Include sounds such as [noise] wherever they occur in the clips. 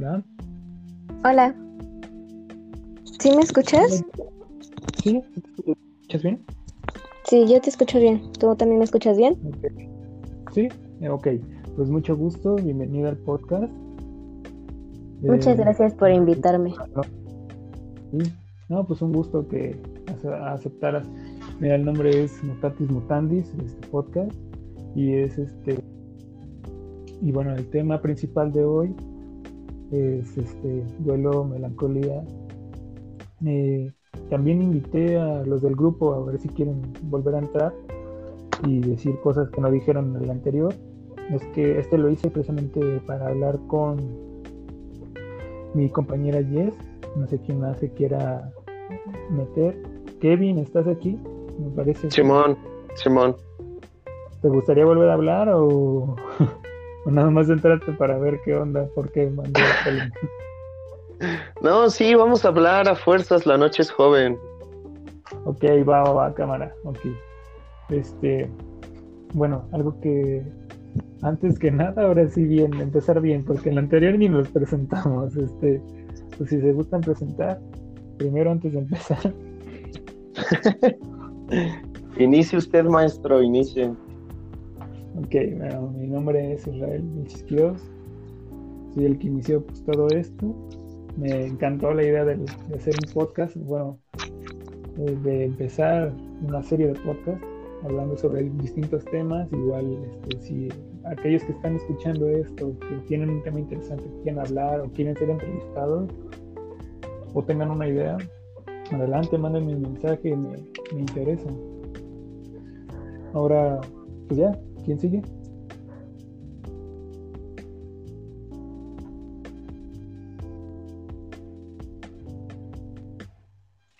Hola. Hola. ¿Sí me escuchas? ¿Sí? ¿Te escuchas bien? Sí, yo te escucho bien. ¿Tú también me escuchas bien? Sí, eh, ok. Pues mucho gusto, bienvenida al podcast. Muchas Eh, gracias por invitarme. sí. No, pues un gusto que ace- aceptaras. Mira, el nombre es Mutatis Mutandis, este podcast, y es este. Y bueno, el tema principal de hoy es este duelo, melancolía. Eh, también invité a los del grupo a ver si quieren volver a entrar y decir cosas que no dijeron en el anterior. Es que este lo hice precisamente para hablar con mi compañera Jess. No sé quién más se quiera meter. Kevin, ¿estás aquí? Me parece. Simón, Simón. ¿Te gustaría volver a hablar o, [laughs] o nada más entrarte para ver qué onda? ¿Por qué link? No, sí, vamos a hablar a fuerzas, la noche es joven. Ok, va, va, va, cámara. Ok. Este, bueno, algo que antes que nada, ahora sí bien, empezar bien, porque en la anterior ni nos presentamos. Este, pues si se gustan presentar, primero antes de empezar. [laughs] Inicie usted, maestro, inicie. Ok, bueno, mi nombre es Israel Vilchis. Soy el que inició pues, todo esto. Me encantó la idea de, hacer un podcast, bueno, eh, de empezar una serie de podcasts hablando sobre distintos temas. Igual, este, si aquellos que están escuchando esto, que tienen un tema interesante, quieren hablar o quieren ser entrevistados o tengan una idea, adelante, mándenme un mensaje, me, me interesa. Ahora, pues ya, ¿quién sigue?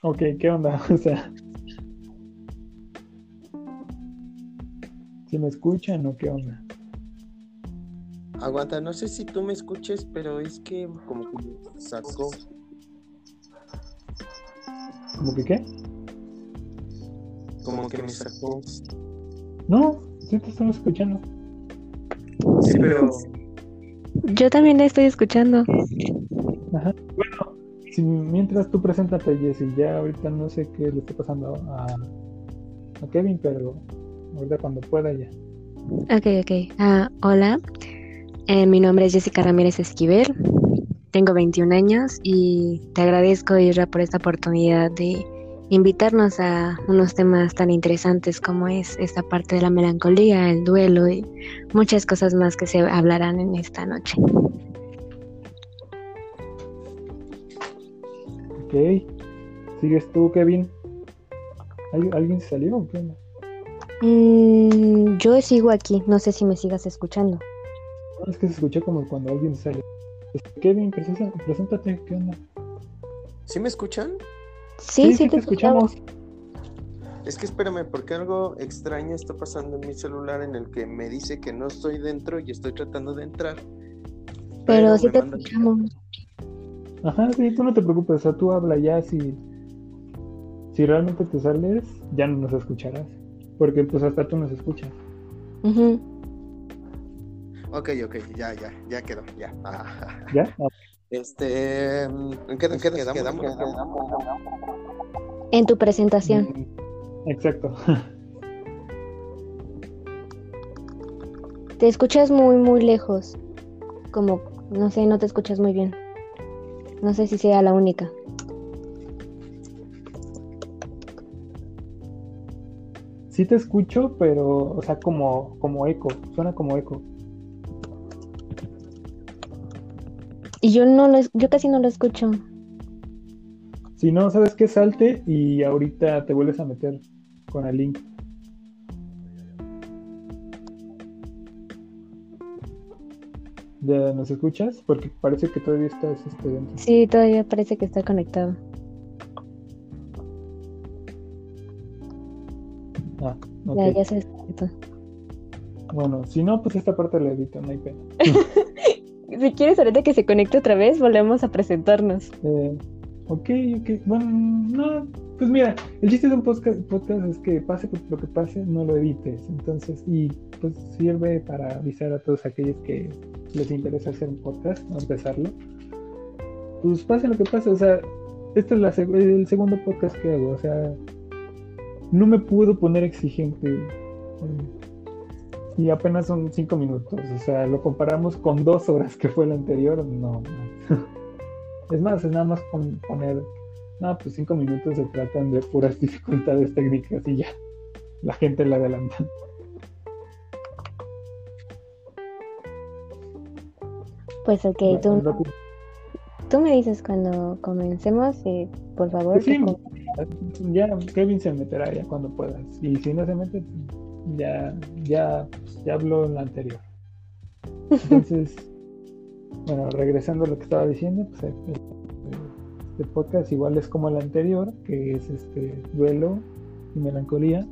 Ok, ¿qué onda? [laughs] O sea, ¿si me escuchan o qué onda? Aguanta, no sé si tú me escuches, pero es que como que me sacó. ¿Cómo que qué? Como que me sacó. No, sí te estamos escuchando. Sí, pero Yo también la estoy escuchando. Ajá. Bueno, si mientras tú preséntate, Jessy, ya ahorita no sé qué le está pasando a, a Kevin, pero ahorita cuando pueda ya. Ok, ok. Ah, hola. Eh, mi nombre es Jessica Ramírez Esquivel. Tengo 21 años y te agradezco, Isra, por esta oportunidad de invitarnos a unos temas tan interesantes como es esta parte de la melancolía, el duelo y muchas cosas más que se hablarán en esta noche. Ok. ¿Sigues tú, Kevin? ¿Al- ¿Alguien se salió o qué onda? Mm, yo sigo aquí, no sé si me sigas escuchando. Es que se escuchó como cuando alguien sale. Este, Kevin, preséntate, ¿qué onda? ¿sí me escuchan? Sí, sí, te escuchamos. Es que espérame, porque algo extraño está pasando en mi celular en el que me dice que no estoy dentro y estoy tratando de entrar. Pero sí me te escuchamos. Ajá, sí, tú no te preocupes, o sea, tú habla ya si, si realmente te sales, ya no nos escucharás. Porque pues hasta tú nos escuchas. Ujú. Ok, ok, ya, ya, ya quedó, ya. Ah, [laughs] ¿Ya? Ah, Este, ¿en qué, en qué nos quedamos? En tu presentación. mm, Exacto. Te escuchas muy, muy lejos. Como, no sé, no te escuchas muy bien. No sé si sea la única. Sí te escucho, pero, o sea, como, como eco, suena como eco. Y yo no lo, yo casi no lo escucho. Si no, ¿sabes qué? Salte y ahorita te vuelves a meter con el link. ¿Ya nos escuchas? Porque parece que todavía estás este, dentro. Sí, todavía parece que está conectado. Ah, ok. Ya, ya se desconectó. Bueno, si no, pues esta parte la edito, no hay pena. [laughs] Si quieres, ahorita que se conecte otra vez, volvemos a presentarnos. Eh, ok, ok. Bueno, no, pues mira, el chiste de un podcast, es que pase lo que pase, no lo edites. Entonces, y pues sirve para avisar a todos aquellos que les interesa hacer un podcast, no empezarlo. pues pase lo que pase, o sea, este es el segundo podcast que hago, o sea, no me puedo poner exigente. Y apenas son cinco minutos, o sea, lo comparamos con dos horas que fue el anterior, no. [laughs] Es más, es nada más poner, no, pues cinco minutos se tratan de puras dificultades técnicas y ya, la gente la adelanta. Pues ok, tú, tú me dices cuando comencemos y por favor. Sí, ya Kevin se meterá ya cuando puedas. Y si no se mete, ya, ya, ya habló en la anterior. Entonces, [laughs] bueno, regresando a lo que estaba diciendo, pues este podcast igual es como el anterior, que es este duelo y melancolía.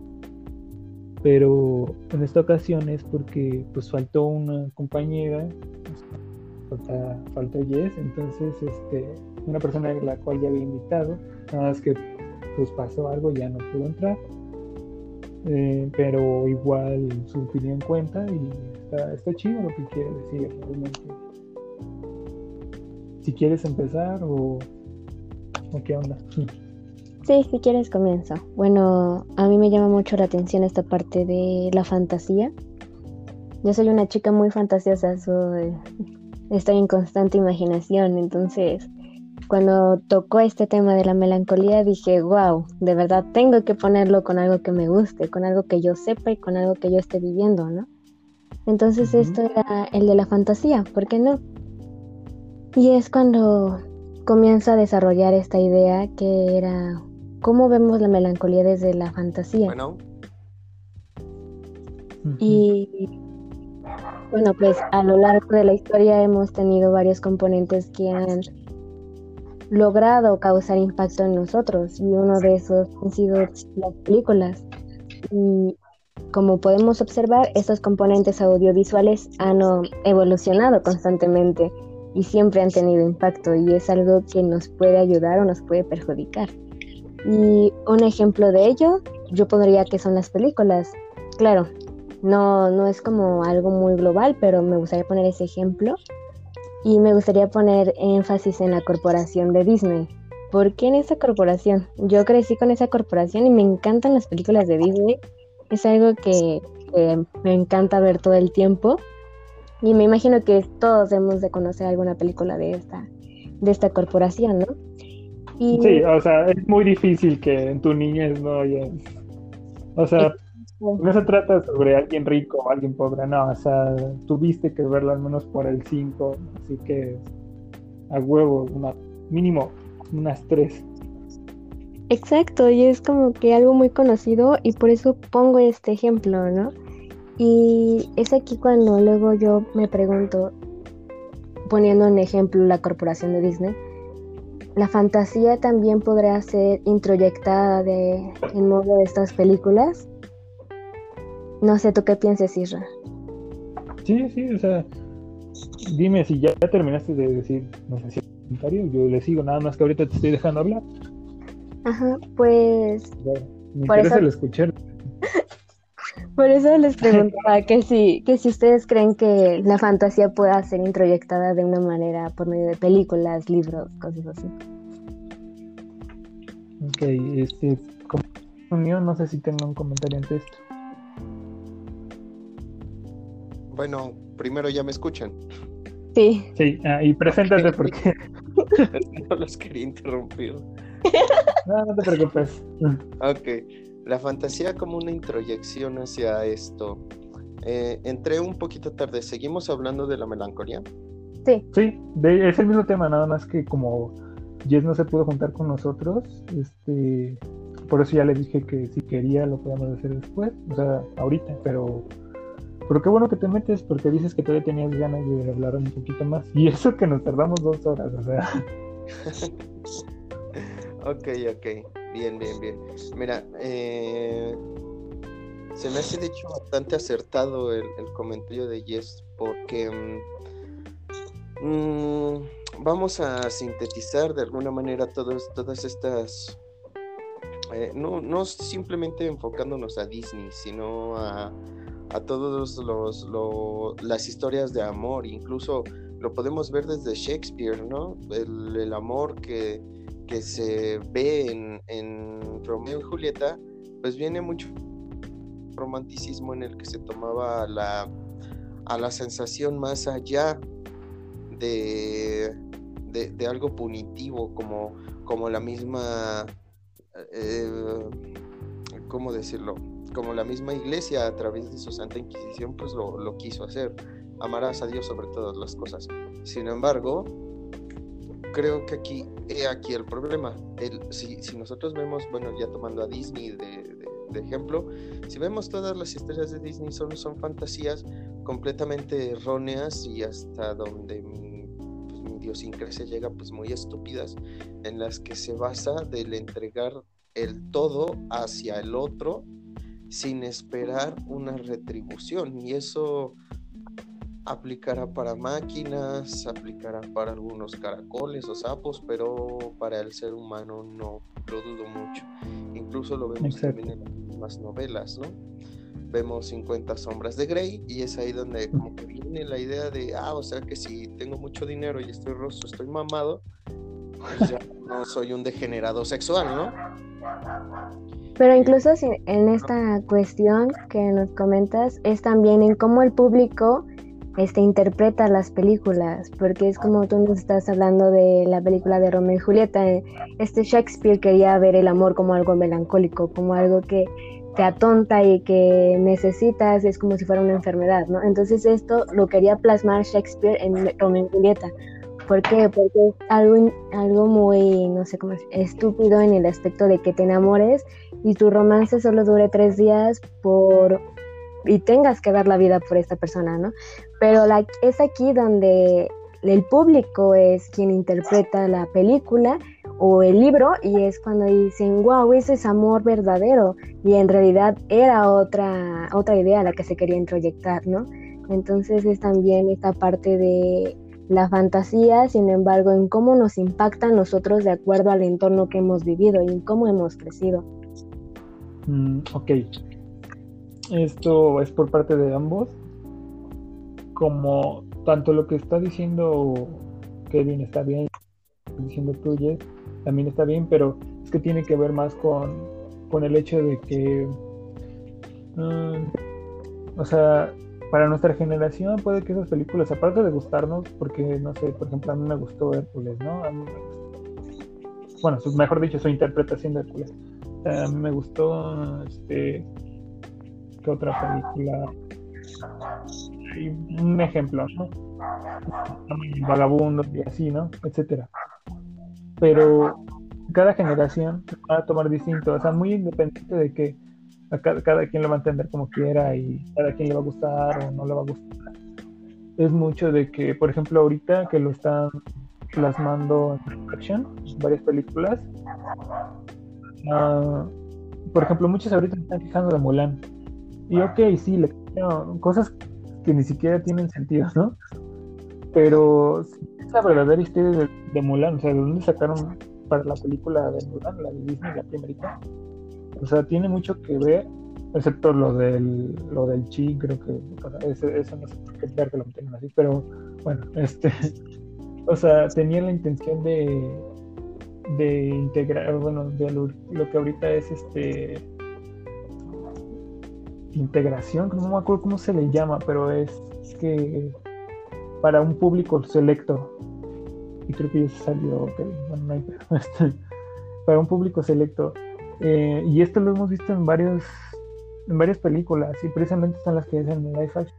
Pero en esta ocasión es porque pues faltó una compañera, falta, faltó Jess, entonces este, una persona a la cual ya había invitado, nada más que pues pasó algo, ya no pudo entrar. Eh, pero igual su opinión cuenta y está, está chido lo que quiere decir realmente. Si quieres empezar o, o qué onda. [laughs] Sí, si quieres comienzo. Bueno, a mí me llama mucho la atención esta parte de la fantasía. Yo soy una chica muy fantasiosa, soy, estoy en constante imaginación, entonces cuando tocó este tema de la melancolía dije, wow, de verdad tengo que ponerlo con algo que me guste, con algo que yo sepa y con algo que yo esté viviendo, ¿no? Entonces esto era el de la fantasía, ¿por qué no? Y es cuando comienzo a desarrollar esta idea que era cómo vemos la melancolía desde la fantasía. Bueno. Y bueno, pues a lo largo de la historia hemos tenido varios componentes que han logrado causar impacto en nosotros y uno de esos han sido las películas. Y como podemos observar, estos componentes audiovisuales han evolucionado constantemente y siempre han tenido impacto y es algo que nos puede ayudar o nos puede perjudicar. Y un ejemplo de ello, yo pondría que son las películas. Claro, no, no es como algo muy global, pero me gustaría poner ese ejemplo y me gustaría poner énfasis en la corporación de Disney. ¿Por qué en esa corporación? Yo crecí con esa corporación y me encantan las películas de Disney. Es algo que, me encanta ver todo el tiempo. Y me imagino que todos hemos de conocer alguna película de esta, de esta corporación, ¿no? Sí, o sea, es muy difícil que en tu niñez no hayas... O sea, no se trata sobre alguien rico o alguien pobre, no, o sea, tuviste que verlo al menos por el 5, así que a huevo, una, mínimo unas 3. Exacto, y es como que algo muy conocido y por eso pongo este ejemplo, ¿no? Y es aquí cuando luego yo me pregunto, poniendo en ejemplo la corporación de Disney, la fantasía también podría ser introyectada de, en modo de estas películas no sé, ¿tú qué piensas, Isra? Sí, sí, o sea, dime si ya, terminaste de decir, no sé si comentario, yo le sigo, nada más que ahorita te estoy dejando hablar. Ajá, pues... me interesa el escuchar. [laughs] Por eso les preguntaba que si, que si ustedes creen que la fantasía pueda ser introyectada de una manera por medio de películas, libros, cosas así. Ok, este, como no sé si tengo un comentario ante esto. Bueno, primero ya me escuchan. Sí. Sí, ah, y preséntate porque. [laughs] [laughs] no los quería interrumpir. No, no te preocupes. Ok. La fantasía como una introyección hacia esto. Eh, entré un poquito tarde. ¿Seguimos hablando de la melancolía? Sí. Sí, es el mismo tema, nada más que como Jess no se pudo juntar con nosotros, este, por eso ya le dije que si quería lo podíamos hacer después, o sea, ahorita, pero pero qué bueno que te metes porque dices que todavía tenías ganas de hablar un poquito más. Y eso que nos tardamos dos horas, o sea. [laughs] ok, ok. Bien, bien, bien. Mira, eh, se me hace de hecho bastante acertado el, comentario de Jess porque mm, mm, vamos a sintetizar de alguna manera todas, todas estas... Eh, no, no simplemente enfocándonos a Disney, sino a a todos los, las historias de amor, incluso lo podemos ver desde Shakespeare, ¿no? El, amor que, que, se ve en, en, Romeo y Julieta, pues viene mucho romanticismo en el que se tomaba la, a la sensación más allá de, de, algo punitivo, como, como la misma, eh, ¿cómo decirlo? Como la misma iglesia a través de su Santa Inquisición, pues lo, lo quiso hacer amarás a Dios sobre todas las cosas. Sin embargo, creo que aquí, aquí el problema. El, si, si, nosotros vemos, bueno, ya tomando a Disney de, ejemplo, si vemos todas las historias de Disney son, son fantasías completamente erróneas y hasta donde mi, pues, mi idiosincrasia llega, pues muy estúpidas, en las que se basa del entregar el todo hacia el otro sin esperar una retribución. Y eso aplicará para máquinas, aplicará para algunos caracoles o sapos, pero para el ser humano no lo dudo mucho. Incluso lo vemos también en las novelas, ¿no? Vemos 50 sombras de Grey y es ahí donde como que viene la idea de, ah, o sea que si tengo mucho dinero y estoy rosto, estoy mamado, pues ya no soy un degenerado sexual, ¿no? Pero incluso en esta cuestión que nos comentas es también en cómo el público este, interpreta las películas, porque es como tú nos estás hablando de la película de Romeo y Julieta. Eh, este Shakespeare quería ver el amor como algo melancólico, como algo que te atonta y que necesitas, es como si fuera una enfermedad, ¿no? Entonces esto lo quería plasmar Shakespeare en Romeo y Julieta. ¿Por qué? Porque es algo, algo muy, no sé cómo, estúpido en el aspecto de que te enamores y tu romance solo dure tres días por y tengas que dar la vida por esta persona, ¿no? Pero es aquí donde el público es quien interpreta la película o el libro y es cuando dicen, wow, ese es amor verdadero y en realidad era otra, otra idea la que se quería introyectar, ¿no? Entonces es también esta parte de la fantasía, sin embargo, en cómo nos impacta a nosotros de acuerdo al entorno que hemos vivido y en cómo hemos crecido. Mm, ok, esto es por parte de ambos, como tanto lo que está diciendo Kevin está bien, diciendo tú, también está bien, pero es que tiene que ver más con, con el hecho de que, mm, o sea, para nuestra generación puede que esas películas, aparte de gustarnos, porque, no sé, por ejemplo, a mí me gustó Hércules, ¿no? bueno, mejor dicho, su interpretación de Hércules. Mí me gustó, este, otra película. un ejemplo, ¿no? Vagabundo y así, ¿no? Etcétera. Pero cada generación va a tomar distinto, o sea, muy independiente de que cada, cada, quien lo va a entender como quiera y cada quien le va a gustar o no le va a gustar. Es mucho de que, por ejemplo, ahorita que lo están plasmando en action, varias películas, uh, por ejemplo, muchos ahorita están fijando de Mulan y ok, sí, le cosas que ni siquiera tienen sentido, ¿no? Pero es la verdadera historia de, Mulan, o sea, ¿de dónde sacaron para la película de Mulan, la de Disney, la primerita? O sea, tiene mucho que ver, excepto lo del, lo del chi, creo que, eso, no sé por qué ver que lo tengan así, pero bueno, este, [laughs] o sea, tenía la intención de, de integrar, bueno, de lo, lo que ahorita es este integración, no me acuerdo cómo se le llama, pero es que para un público selecto, y creo que ya se salió, bueno, no hay, [laughs] este, para un público selecto. Eh, y esto lo hemos visto en varios en varias películas y precisamente están las que hacen en live action.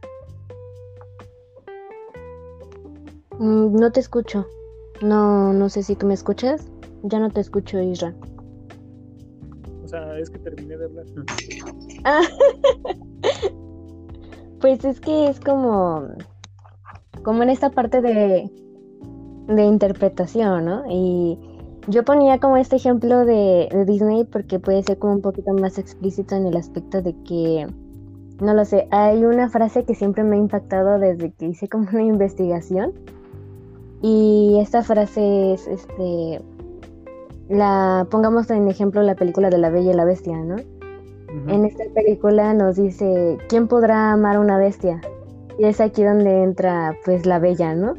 Mm, no te escucho. No, no sé si tú me escuchas. Ya no te escucho, Isra. O sea, es que terminé de hablar. [laughs] pues es que es como, como en esta parte de, de interpretación, ¿no? Y yo ponía como este ejemplo de, Disney porque puede ser como un poquito más explícito en el aspecto de que, no lo sé, hay una frase que siempre me ha impactado desde que hice como una [laughs] investigación. Y esta frase es, este, la, pongamos en ejemplo la película de La Bella y la Bestia, ¿no? En esta película nos dice, ¿quién podrá amar una bestia? Y es aquí donde entra pues la bella, ¿no?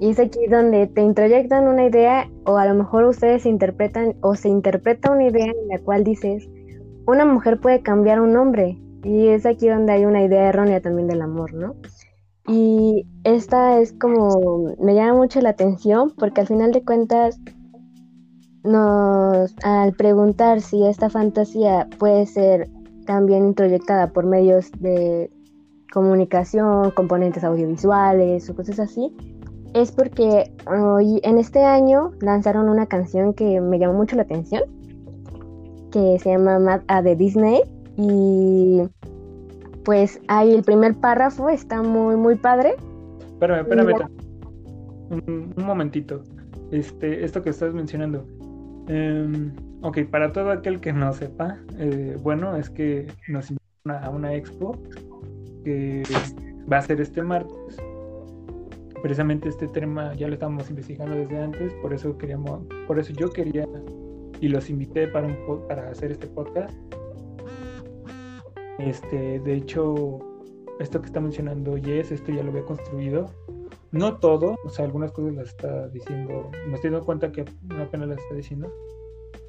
Y es aquí donde te introyectan una idea o a lo mejor ustedes interpretan o se interpreta una idea en la cual dices, una mujer puede cambiar un hombre. Y es aquí donde hay una idea errónea también del amor, ¿no? Y esta es como, me llama mucho la atención porque al final de cuentas, nos, al preguntar si esta fantasía puede ser también introyectada por medios de comunicación, componentes audiovisuales o cosas así, es porque hoy, en este año lanzaron una canción que me llamó mucho la atención, que se llama Mad a de Disney y pues ahí el primer párrafo está muy muy padre. Espérame, espérame. Un, un, momentito. Este, esto que estás mencionando. Em, ok, para todo aquel que no sepa, eh, bueno, es que nos invitaron a una expo que va a ser este martes. Precisamente este tema ya lo estábamos investigando desde antes, por eso queríamos, por eso yo quería y los invité para, un, para hacer este podcast. Este, de hecho, esto que está mencionando Yes, esto ya lo había construido. No todo, o sea, algunas cosas las está diciendo, me estoy dando cuenta que apenas las está diciendo.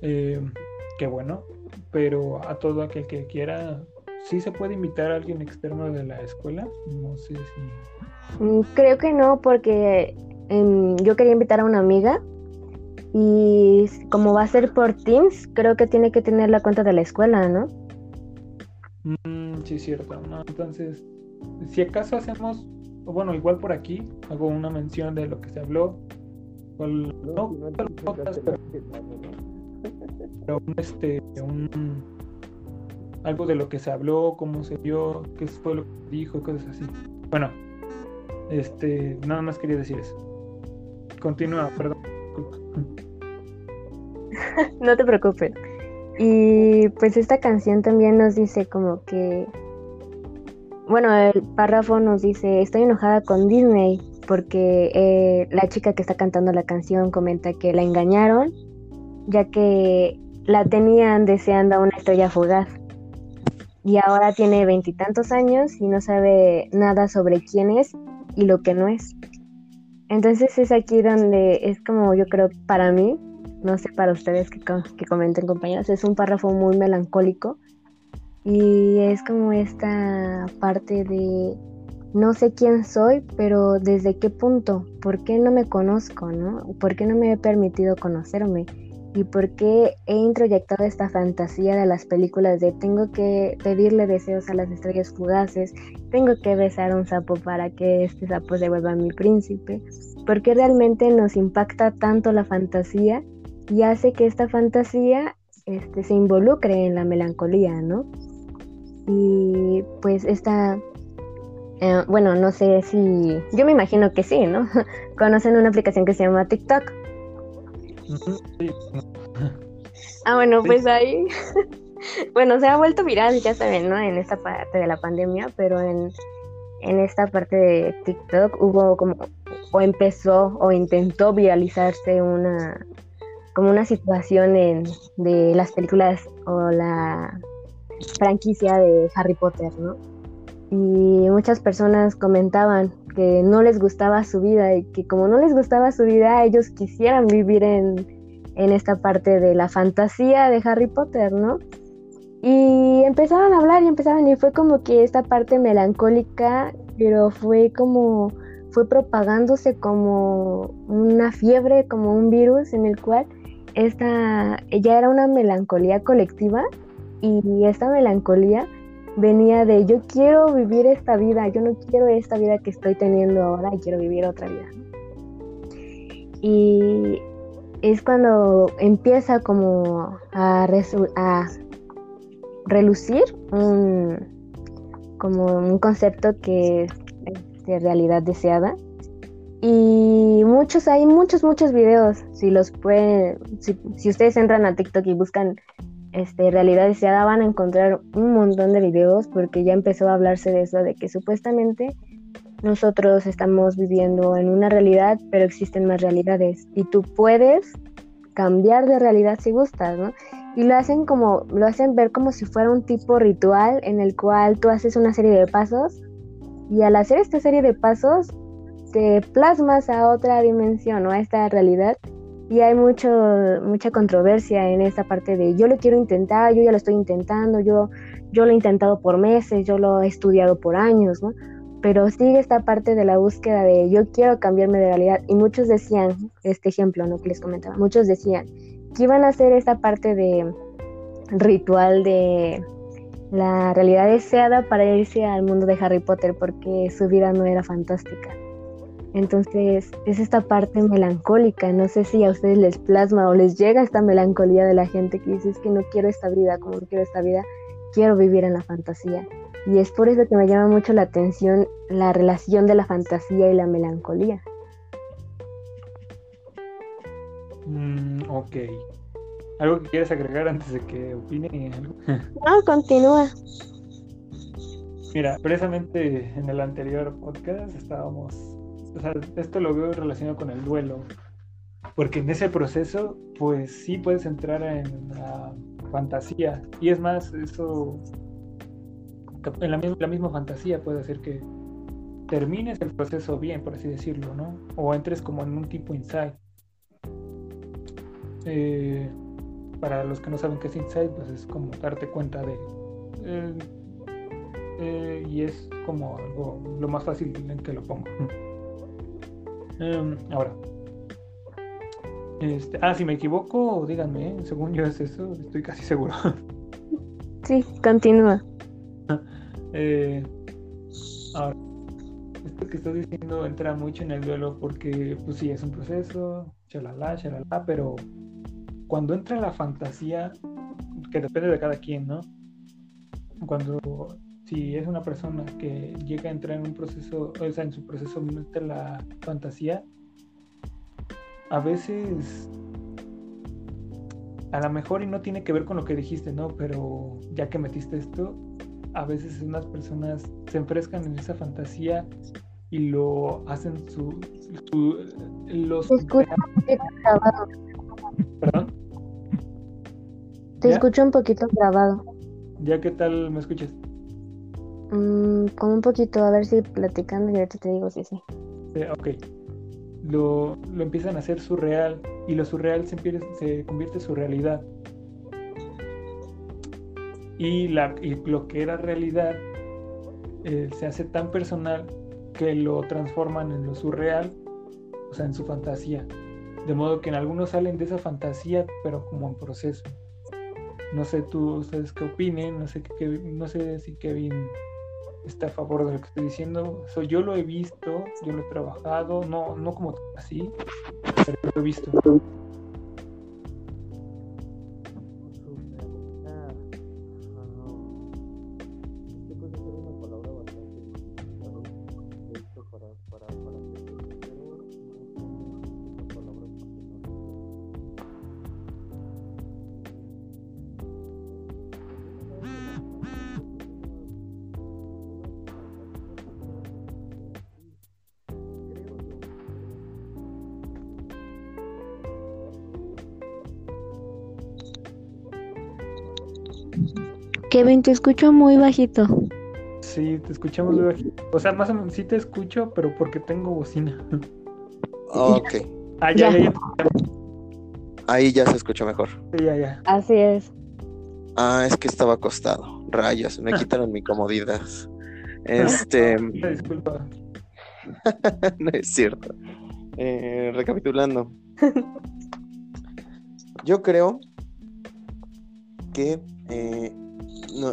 Eh, que bueno, pero a todo aquel que quiera, sí se puede invitar a alguien externo de la escuela. No sé si. Mm, creo que no, porque em, yo quería invitar a una amiga y como va a ser por Teams, creo que tiene que tener la cuenta de la escuela, ¿no? Mm, sí, cierto. Entonces, si acaso hacemos, bueno, igual por aquí, hago una mención de lo que se habló. no, pero un, este, un, algo de lo que se habló, cómo se vio, qué fue lo que dijo, cosas así. Bueno, este, nada más quería decir eso. Continúa, [laughs] perdón. no te preocupes. Y pues esta canción también nos dice como que, bueno, el párrafo nos dice, estoy enojada con Disney porque eh, la chica que está cantando la canción comenta que la engañaron, ya que la tenían deseando una estrella fugaz. Y ahora tiene veintitantos años y no sabe nada sobre quién es y lo que no es. Entonces es aquí donde es como yo creo para mí, no sé para ustedes que, que comenten compañeros, es un párrafo muy melancólico y es como esta parte de no sé quién soy, pero desde qué punto, por qué no me conozco, ¿no? ¿Por qué no me he permitido conocerme? y por qué he introyectado esta fantasía de las películas de tengo que pedirle deseos a las estrellas fugaces, tengo que besar a un sapo para que este sapo se vuelva mi príncipe, porque realmente nos impacta tanto la fantasía y hace que esta fantasía este, se involucre en la melancolía, ¿no? Y pues esta, eh, bueno, no sé si, yo me imagino que sí, ¿no? [laughs] Conocen una aplicación que se llama TikTok Ah, bueno, pues ahí. [laughs] bueno, se ha vuelto viral, ya saben, ¿no? En esta parte de la pandemia, pero en, en esta parte de TikTok hubo como. O empezó o intentó viralizarse una. Como una situación en, de las películas o la franquicia de Harry Potter, ¿no? Y muchas personas comentaban que no les gustaba su vida y que como no les gustaba su vida, ellos quisieran vivir en, en esta parte de la fantasía de Harry Potter, ¿no? Y empezaron a hablar y empezaron y fue como que esta parte melancólica, pero fue como, fue propagándose como una fiebre, como un virus en el cual esta, ya era una melancolía colectiva y esta melancolía venía de yo quiero vivir esta vida, yo no quiero esta vida que estoy teniendo ahora quiero vivir otra vida. Y es cuando empieza como a, a relucir un, como un concepto que es de realidad deseada. Y muchos, hay muchos, muchos videos. Si los pueden, si, si ustedes entran a TikTok y buscan este, realidad deseada van a encontrar un montón de videos porque ya empezó a hablarse de eso, de que supuestamente nosotros estamos viviendo en una realidad, pero existen más realidades y tú puedes cambiar de realidad si gustas, ¿no? Y lo hacen como, lo hacen ver como si fuera un tipo ritual en el cual tú haces una serie de pasos y al hacer esta serie de pasos te plasmas a otra dimensión o a esta realidad y hay mucho, mucha controversia en esta parte de yo lo quiero intentar, yo ya lo estoy intentando, yo, yo lo he intentado por meses, yo lo he estudiado por años, ¿no? Pero sigue esta parte de la búsqueda de yo quiero cambiarme de realidad y muchos decían, este ejemplo, ¿no? Que les comentaba, muchos decían que iban a hacer esta parte de ritual de la realidad deseada para irse al mundo de Harry Potter porque su vida no era fantástica. Entonces es esta parte melancólica, no sé si a ustedes les plasma o les llega esta melancolía de la gente que dice es que no quiero esta vida, como no quiero esta vida, quiero vivir en la fantasía. Y es por eso que me llama mucho la atención la relación de la fantasía y la melancolía. Mm, ok. ¿Algo que quieres agregar antes de que opine algo? No, continúa. Mira, precisamente en el anterior podcast estábamos, o sea, esto lo veo relacionado con el duelo, porque en ese proceso, pues sí puedes entrar en la fantasía, y es más, eso, en la, misma, fantasía puede hacer que termines el proceso bien, por así decirlo, ¿no? O entres como en un tipo insight. Eh, para los que no saben qué es insight, pues es como darte cuenta de... Eh, eh, y es como algo lo más fácil en que lo pongo. Em, ahora. Este, ah, si me equivoco, díganme, ¿eh? según yo es eso, estoy casi seguro. Sí, continúa. [laughs] ahora, esto que estoy diciendo entra mucho en el duelo porque, pues sí, es un proceso, chalala, chalala, pero cuando entra la fantasía, que depende de cada quien, ¿no? Cuando si es una persona que llega a entrar en un proceso, o sea, en su proceso mete la fantasía, a veces a lo mejor y no tiene que ver con lo que dijiste, ¿no? Pero ya que metiste esto, a veces unas personas se enfrescan en esa fantasía y lo hacen su, su los ¿Perdón? Te escucho un poquito grabado. ¿Ya qué tal me escuchas? Mm, como un poquito, a ver si platicando y ahorita te digo si sí. ok. Lo, lo, empiezan a hacer surreal y lo surreal se, se convierte en su realidad. Y, la, y lo que era realidad eh, se hace tan personal que lo transforman en lo surreal, o sea, en su fantasía. De modo que en algunos salen de esa fantasía, pero como en proceso. No sé tú, ustedes qué opinen, no sé, qué, no sé si Kevin está a favor de lo que estoy diciendo. yo lo he visto, yo lo he trabajado, no, no como así, pero lo he visto. Kevin, te escucho muy bajito. Sí, te escuchamos muy bajito. O sea, más o menos sí te escucho, pero porque tengo bocina. [laughs] Ok. Ah, ya, ya. Ahí ya se escucha mejor. Sí, ya, ya. Así es. Ah, es que estaba acostado. Rayos, me [laughs] quitaron mi comodidad. [laughs] Este. Disculpa. no es cierto. Eh, recapitulando. Yo creo que eh,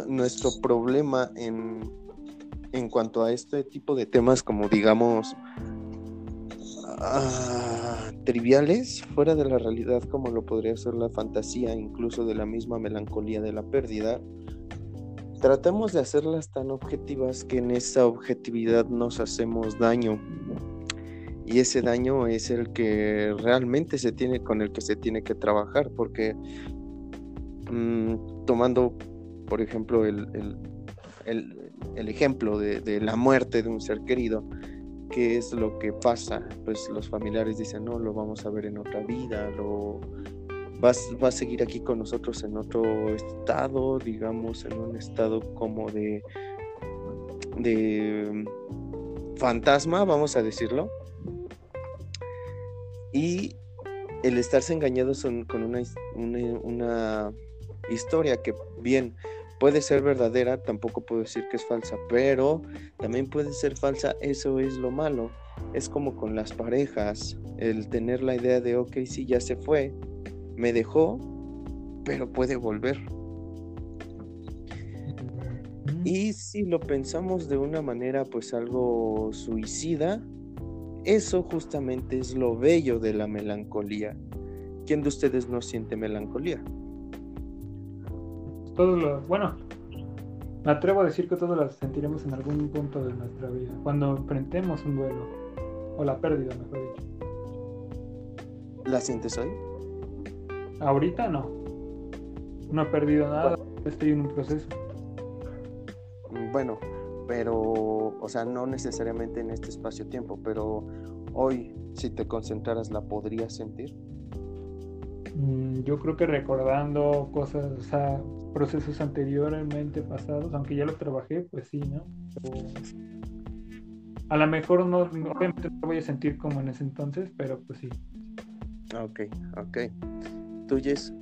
nuestro problema en, en cuanto a este tipo de temas como digamos ah, triviales, fuera de la realidad como lo podría ser la fantasía, incluso de la misma melancolía de la pérdida, tratamos de hacerlas tan objetivas que en esa objetividad nos hacemos daño. Y ese daño es el que realmente se tiene con el que se tiene que trabajar, porque mm, tomando por ejemplo, el, ejemplo de, la muerte de un ser querido, ¿qué es lo que pasa? Pues los familiares dicen, no, lo vamos a ver en otra vida, lo vas, va a seguir aquí con nosotros en otro estado, digamos, en un estado como de, de fantasma, vamos a decirlo. Y el estarse engañados con una, una, historia que bien puede ser verdadera, tampoco puedo decir que es falsa, pero también puede ser falsa, eso es lo malo. Es como con las parejas, el tener la idea de, ok, sí, ya se fue, me dejó, pero puede volver. Y si lo pensamos de una manera pues algo suicida, eso justamente es lo bello de la melancolía. ¿Quién de ustedes no siente melancolía? Todos los, bueno, me atrevo a decir que todos las sentiremos en algún punto de nuestra vida, cuando enfrentemos un duelo, o la pérdida, mejor dicho. ¿La sientes hoy? Ahorita no. No he perdido nada, estoy en un proceso. Bueno, pero, o sea, no necesariamente en este espacio-tiempo, pero hoy, si te concentraras, ¿la podrías sentir? Mm, yo creo que recordando cosas, o sea, procesos anteriormente pasados, aunque ya lo trabajé, pues sí, ¿no? a lo mejor no, obviamente no lo voy a sentir como en ese entonces, pero pues sí. Ok, ok. ¿Tú, Jess?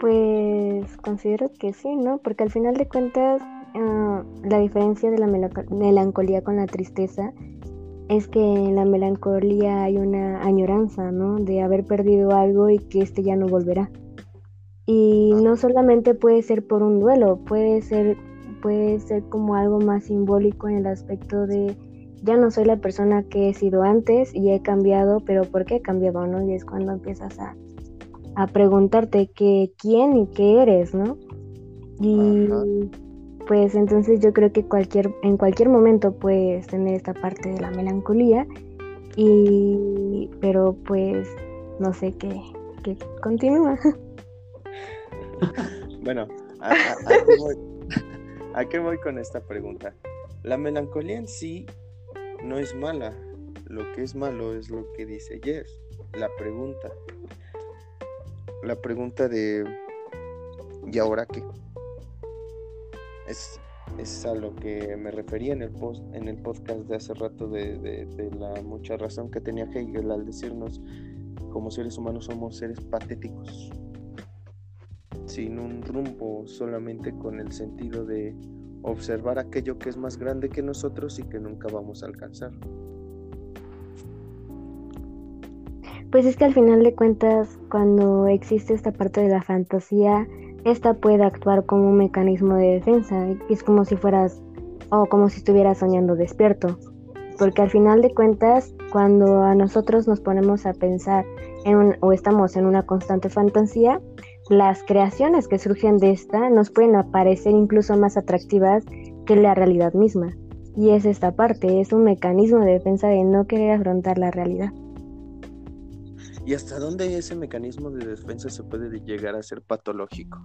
Pues considero que sí, ¿no? Porque al final de cuentas, ah, la diferencia de la melancolía con la tristeza es que en la melancolía hay una añoranza, ¿no? De haber perdido algo y que este ya no volverá. Y no solamente puede ser por un duelo, puede ser, puede ser como algo más simbólico en el aspecto de ya no soy la persona que he sido antes y he cambiado, pero ¿por qué he cambiado, no? Y es cuando empiezas a a preguntarte que quién y qué eres, ¿no? Y pues entonces yo creo que cualquier, en cualquier momento puedes tener esta parte de la melancolía, y pero pues no sé qué, qué continúa. [laughs] bueno, ¿a, a, qué voy, con esta pregunta? La melancolía en sí no es mala, lo que es malo es lo que dice Jeff, la pregunta la pregunta de ¿y ahora qué? Es, es a lo que me refería en el, post, en el podcast de hace rato de, de, la mucha razón que tenía Hegel al decirnos como seres humanos somos seres patéticos, sin un rumbo, solamente con el sentido de observar aquello que es más grande que nosotros y que nunca vamos a alcanzar. Pues es que al final de cuentas, cuando existe esta parte de la fantasía, esta puede actuar como un mecanismo de defensa. Es como si fueras o como si estuvieras soñando despierto. Porque al final de cuentas, cuando a nosotros nos ponemos a pensar en o estamos en una constante fantasía, las creaciones que surgen de esta nos pueden aparecer incluso más atractivas que la realidad misma. Y es esta parte, es un mecanismo de defensa de no querer afrontar la realidad. ¿Y hasta dónde ese mecanismo de defensa se puede llegar a ser patológico?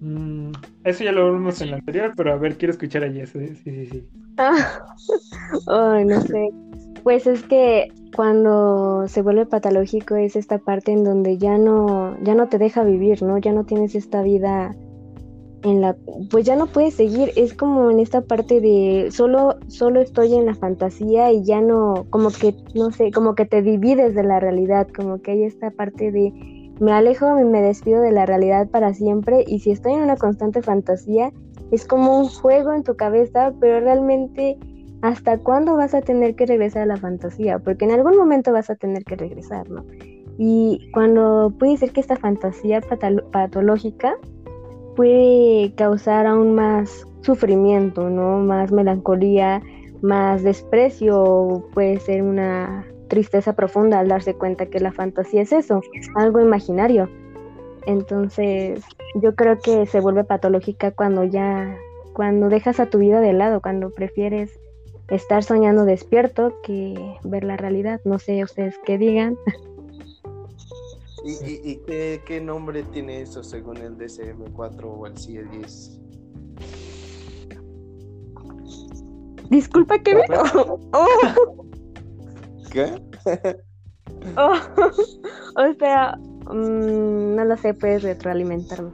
Mm, eso ya lo vimos en la anterior, pero a ver, quiero escuchar a Jess. ¿eh? Sí, sí, sí. [laughs] oh, no sé. Pues es que cuando se vuelve patológico es esta parte en donde ya no, ya no te deja vivir, ¿no? Ya no tienes esta vida en la pues ya no puedes seguir es como en esta parte de solo solo estoy en la fantasía y ya no como que no sé como que te divides de la realidad como que hay esta parte de me alejo y me despido de la realidad para siempre y si estoy en una constante fantasía es como un juego en tu cabeza pero realmente hasta cuándo vas a tener que regresar a la fantasía porque en algún momento vas a tener que regresar no y cuando puede ser que esta fantasía patológica puede causar aún más sufrimiento, ¿no? Más melancolía, más desprecio, puede ser una tristeza profunda al darse cuenta que la fantasía es eso, algo imaginario. Entonces, yo creo que se vuelve patológica cuando ya, cuando dejas a tu vida de lado, cuando prefieres estar soñando despierto que ver la realidad. No sé ustedes qué digan. [laughs] ¿Y, qué, nombre tiene eso según el DCM4 o el CIE10? Disculpa que me... ¿Qué? Oh, [laughs] [laughs] o sea, mm, no lo sé, puedes retroalimentarme.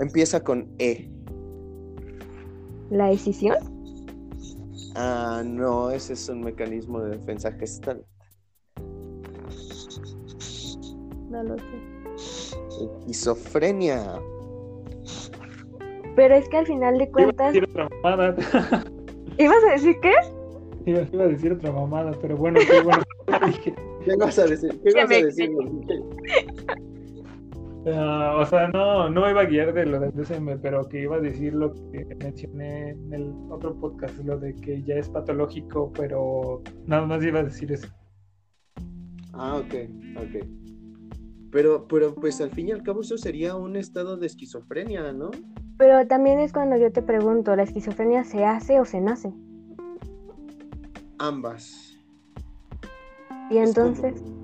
Empieza con E. ¿La decisión? Ah, no, ese es un mecanismo de defensa gestal. No lo sé. Esquizofrenia. Pero es que al final de Iba a cuentas, decir otra mamada. [laughs] ¿ibas a decir qué? Iba, iba a decir otra mamada, pero bueno, qué bueno. [laughs] ¿Qué vas a decir? ¿Qué vas a decir? [laughs] Ah, o sea, no, no iba a guiar de lo del DSM, pero que iba a decir lo que mencioné en el otro podcast, lo de que ya es patológico, pero nada más iba a decir eso. Ah, ok, ok. Pero, pero pues al fin y al cabo eso sería un estado de esquizofrenia, ¿no? Pero también es cuando yo te pregunto, ¿la esquizofrenia se hace o se nace? Ambas. Y Es entonces, como-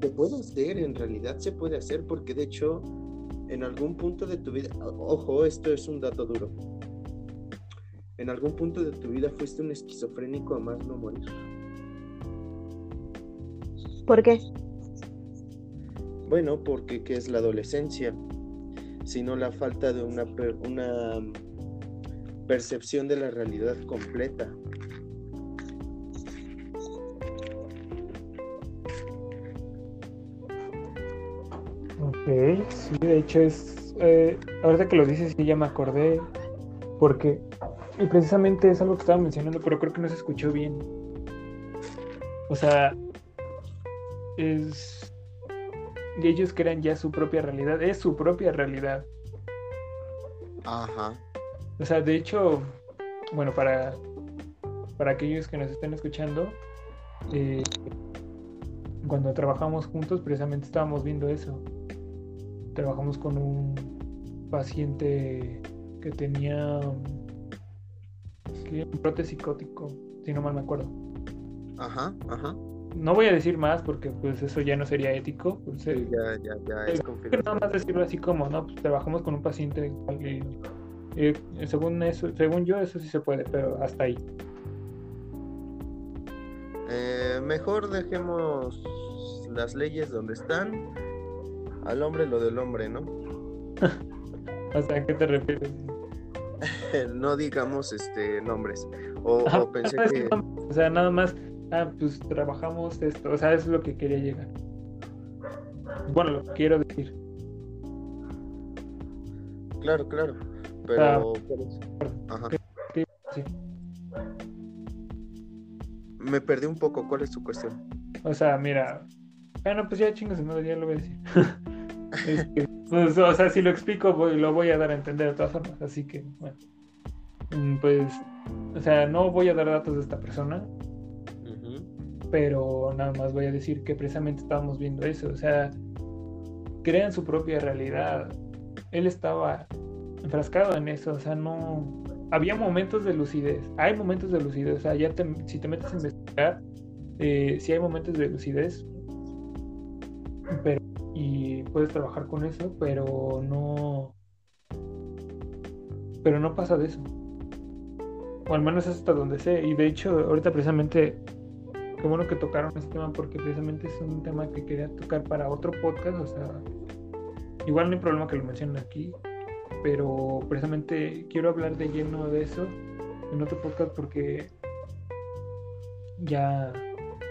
Se puede hacer, en realidad se puede hacer, porque de hecho, en algún punto de tu vida, ojo, esto es un dato duro. En algún punto de tu vida fuiste un esquizofrénico a más no morir. ¿por qué? Bueno, porque ¿qué es la adolescencia? Sino la falta de una, per- una percepción de la realidad completa. Ok, sí, de hecho es. Eh, ahorita que lo dices, sí, ya me acordé. Porque. Y precisamente es algo que estaba mencionando, pero creo que no se escuchó bien. O sea. Es. Y ellos crean ya su propia realidad. Es su propia realidad. Ajá. O sea, de hecho, bueno, para, para aquellos que nos estén escuchando, eh, cuando trabajamos juntos, precisamente estábamos viendo eso. Trabajamos con un paciente que tenía que, un brote psicótico, si no mal me acuerdo. Ajá, ajá. No voy a decir más porque pues eso ya no sería ético. pues, eh, Ya, ya, ya es nada más decirlo así como, no, pues trabajamos con un paciente y, eh, según eso, según yo eso sí se puede, pero hasta ahí. Eh, mejor dejemos las leyes donde están. Al hombre lo del hombre, ¿no? [laughs] O sea, ¿a qué te refieres? [laughs] no digamos este nombres. O, o pensé [laughs] que. o sea, nada más, ah, pues trabajamos esto, o sea, es lo que quería llegar. Bueno, lo que quiero decir. Claro, claro. Ah. Pero. Ajá. Sí. Me perdí un poco. ¿Cuál es tu cuestión? O sea, mira, bueno, pues ya chingas, no, ya lo voy a decir. [laughs] Este, pues, o sea, si lo explico, voy- lo voy a dar a entender de todas formas, así que, bueno. Mm, Pues, o sea, no voy a dar datos de esta persona, pero nada más voy a decir que precisamente estábamos viendo eso, o sea, crean su propia realidad. Él estaba enfrascado en eso, o sea, no... Había momentos de lucidez, hay momentos de lucidez, o sea, ya te- si te metes a investigar, eh, sí hay momentos de lucidez, pero, y puedes trabajar con eso, pero no... Pero no pasa de eso. O al menos hasta donde sé. Y de hecho, ahorita precisamente qué bueno que tocaron este tema porque precisamente es un tema que quería tocar para otro podcast, o sea, igual no hay problema que lo mencionen aquí, pero precisamente quiero hablar de lleno de eso en otro podcast porque ya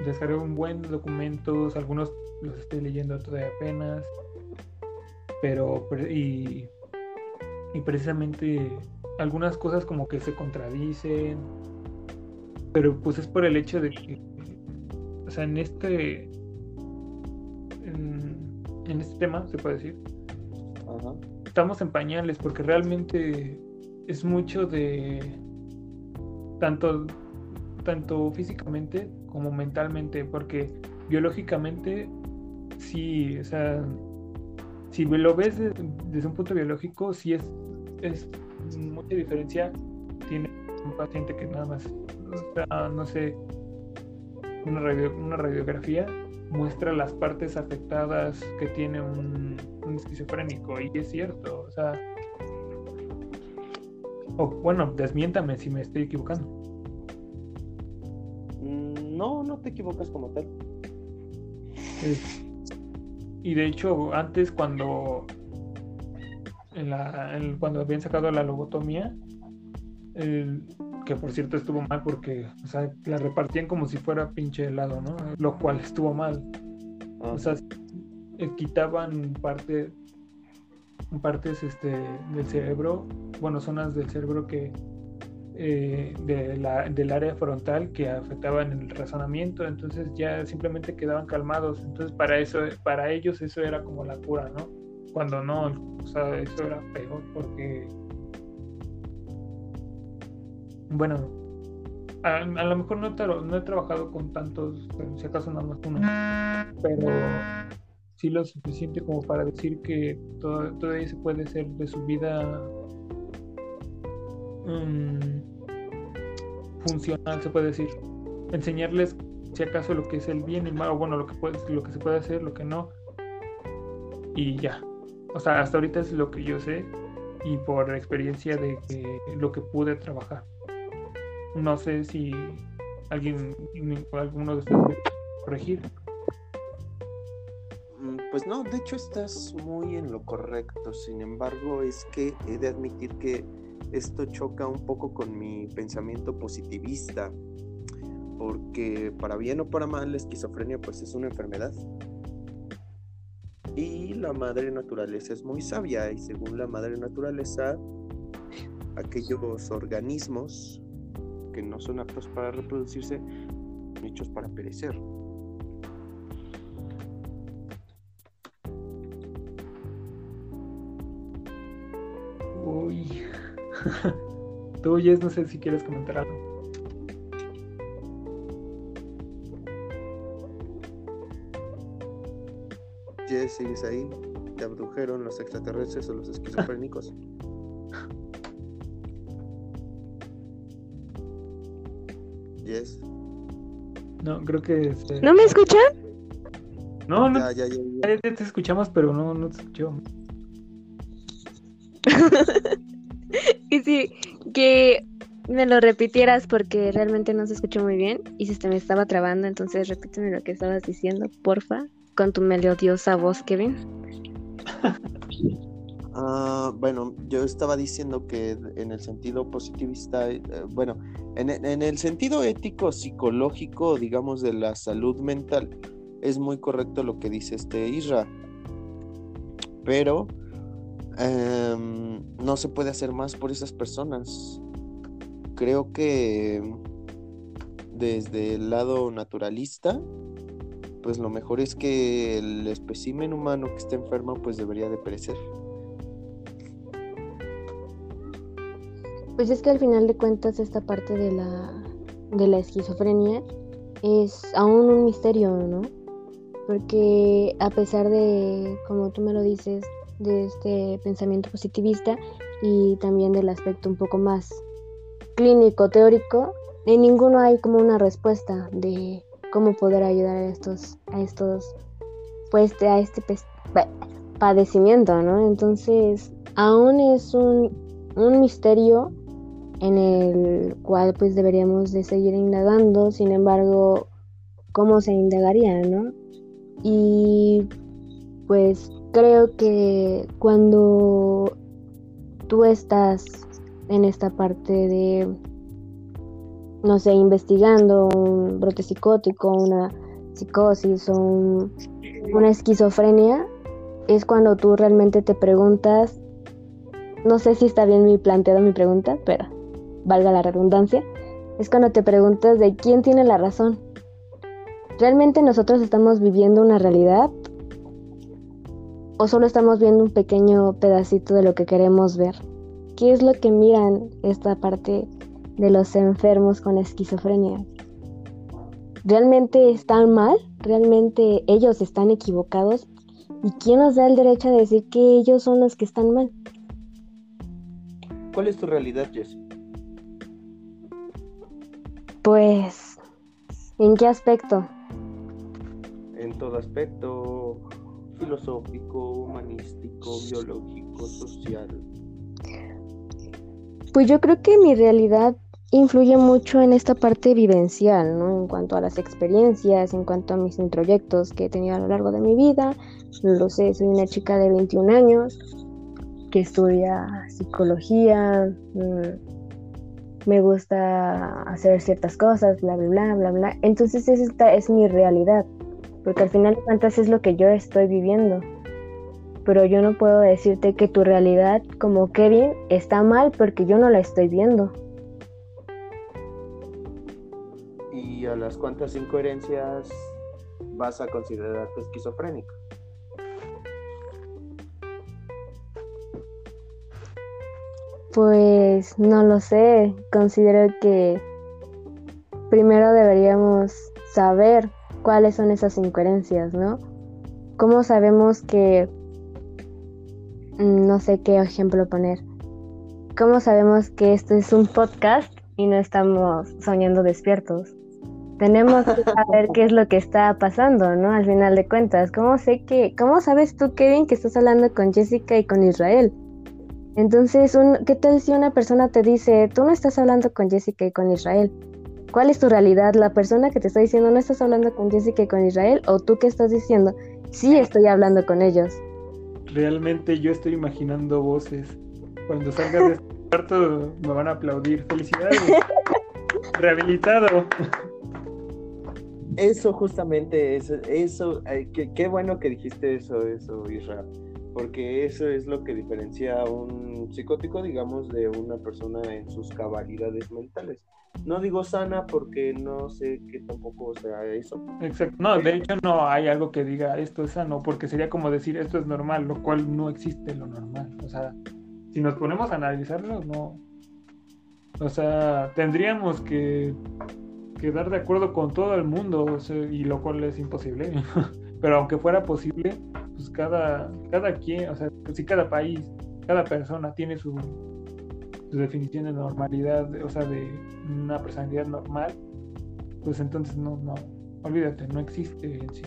descargué un buen de documentos, algunos los estoy leyendo todavía apenas, pero y, y precisamente algunas cosas como que se contradicen, pero pues es por el hecho de que o sea, en este en, en este tema se puede decir Ajá. estamos en pañales porque realmente es mucho de tanto tanto físicamente como mentalmente porque biológicamente sí o sea si lo ves de- desde un punto biológico sí es es mucha diferencia tiene un paciente que nada más o sea, no sé una, radio- una radiografía muestra las partes afectadas que tiene un, un esquizofrénico y es cierto, o sea, o bueno, desmiéntame si me estoy equivocando. Mm, No, no te equivocas como tal. Es- y de hecho, antes cuando en la, en- cuando habían sacado la lobotomía, el- que por cierto estuvo mal porque, o sea, la repartían como si fuera pinche helado, ¿no? Lo cual estuvo mal. Ah, O sea, eh, quitaban parte, partes este, del cerebro, bueno, zonas del cerebro que eh, de la- del área frontal que afectaban el razonamiento, entonces ya simplemente quedaban calmados. Entonces para eso, para ellos eso era como la cura, ¿no? Cuando no, o sea, eso era peor porque, bueno, a, a lo mejor no no he trabajado con tantos, pero si acaso nada más uno, pero sí lo suficiente como para decir que todo, todavía se puede ser de su vida mm, funcional, se puede decir. Enseñarles si acaso lo que es el bien y el mal, o bueno, lo que, puede, lo que se puede hacer, lo que no, y ya. O sea, hasta ahorita es lo que yo sé y por experiencia de que lo que pude trabajar. No sé si alguien, alguno de ustedes corregir. Mm, Pues no, de hecho estás muy en lo correcto. Sin embargo, es que he de admitir que esto choca un poco con mi pensamiento positivista. Porque para bien o para mal, la esquizofrenia pues es una enfermedad. Y la madre naturaleza es muy sabia y según la madre naturaleza, aquellos organismos que no son aptos para reproducirse son hechos para perecer. Uy. [laughs] Tú, Jess, no sé si quieres comentar algo. Jess, ¿sigues ahí? ¿Te abdujeron los extraterrestres o los esquizofrénicos? [laughs] Jess. No, creo que. este- ¿No me escuchan? No, no, Ya, ya, ya, ya. ya, ya te escuchamos, pero no, no te escuchó. [laughs] Y sí, que me lo repitieras porque realmente no se escuchó muy bien y se me estaba trabando, entonces repíteme lo que estabas diciendo, porfa, con tu melodiosa voz, Kevin. [laughs] Ah, bueno, yo estaba diciendo que en el sentido positivista, eh, bueno, en, el sentido ético, psicológico, digamos, de la salud mental, es muy correcto lo que dice este Isra. Pero em, no se puede hacer más por esas personas. Creo que desde el lado naturalista, pues lo mejor es que el espécimen humano que esté enfermo, pues debería de perecer. Pues es que al final de cuentas esta parte de la, de la esquizofrenia es aún un misterio, ¿no? Porque a pesar de, como tú me lo dices, de este pensamiento positivista y también del aspecto un poco más clínico, teórico, en ninguno hay como una respuesta de cómo poder ayudar a estos, a estos, pues a este padecimiento, ¿no? Entonces, aún es un, un misterio en el cual pues deberíamos de seguir indagando, sin embargo, ¿cómo se indagaría, no? Y pues creo que cuando tú estás en esta parte de, no sé, investigando un brote psicótico, una psicosis o un- una esquizofrenia, es cuando tú realmente te preguntas, no sé si está bien mi planteado mi pregunta, pero valga la redundancia, es cuando te preguntas de quién tiene la razón. ¿Realmente nosotros estamos viviendo una realidad? ¿O solo estamos viendo un pequeño pedacito de lo que queremos ver? ¿Qué es lo que miran esta parte de los enfermos con esquizofrenia? ¿Realmente están mal? ¿Realmente ellos están equivocados? ¿Y quién nos da el derecho a decir que ellos son los que están mal? ¿Cuál es tu realidad, Jess? Pues, ¿en qué aspecto? En todo aspecto filosófico, humanístico, biológico, social. Pues yo creo que mi realidad influye mucho en esta parte vivencial, ¿no? En cuanto a las experiencias, en cuanto a mis introyectos que he tenido a lo largo de mi vida. Lo sé, soy una chica de 21 años que estudia psicología, mm, me gusta hacer ciertas cosas, bla, bla, bla, bla, bla. Entonces esta es mi realidad, porque al final de cuentas es lo que yo estoy viviendo. Pero yo no puedo decirte que tu realidad como Kevin está mal porque yo no la estoy viendo. ¿Y a las cuantas incoherencias vas a considerarte esquizofrénico? Pues no lo sé, considero que primero deberíamos saber cuáles son esas incoherencias, ¿no? ¿Cómo sabemos que, mm, no sé qué ejemplo poner, cómo sabemos que esto es un podcast y no estamos soñando despiertos? Tenemos que saber qué es lo que está pasando, ¿no? Al final de cuentas, ¿cómo sé que, cómo sabes tú, Kevin, que estás hablando con Jessica y con Israel? Entonces, ¿qué tal si una persona te dice, tú no estás hablando con Jessica y con Israel? ¿Cuál es tu realidad? ¿La persona que te está diciendo no estás hablando con Jessica y con Israel? ¿O tú que estás diciendo, sí estoy hablando con ellos? Realmente yo estoy imaginando voces. Cuando salgas de este [laughs] cuarto me van a aplaudir. Felicidades. Rehabilitado. Eso justamente, eso, eso qué, bueno que dijiste eso, eso, Israel porque eso es lo que diferencia a un psicótico, digamos, de una persona en sus cabalidades mentales. No digo sana porque no sé que tampoco sea eso. Exacto. No, de hecho no hay algo que diga esto es sano, porque sería como decir esto es normal, lo cual no existe lo normal. O sea, si nos ponemos a analizarlo, no. O sea, tendríamos que quedar de acuerdo con todo el mundo, y lo cual es imposible. [laughs] Pero aunque fuera posible, pues cada, cada quien, o sea, si cada país, cada persona tiene su, su definición de normalidad, o sea, de una personalidad normal, pues entonces no, no, olvídate, no existe en sí.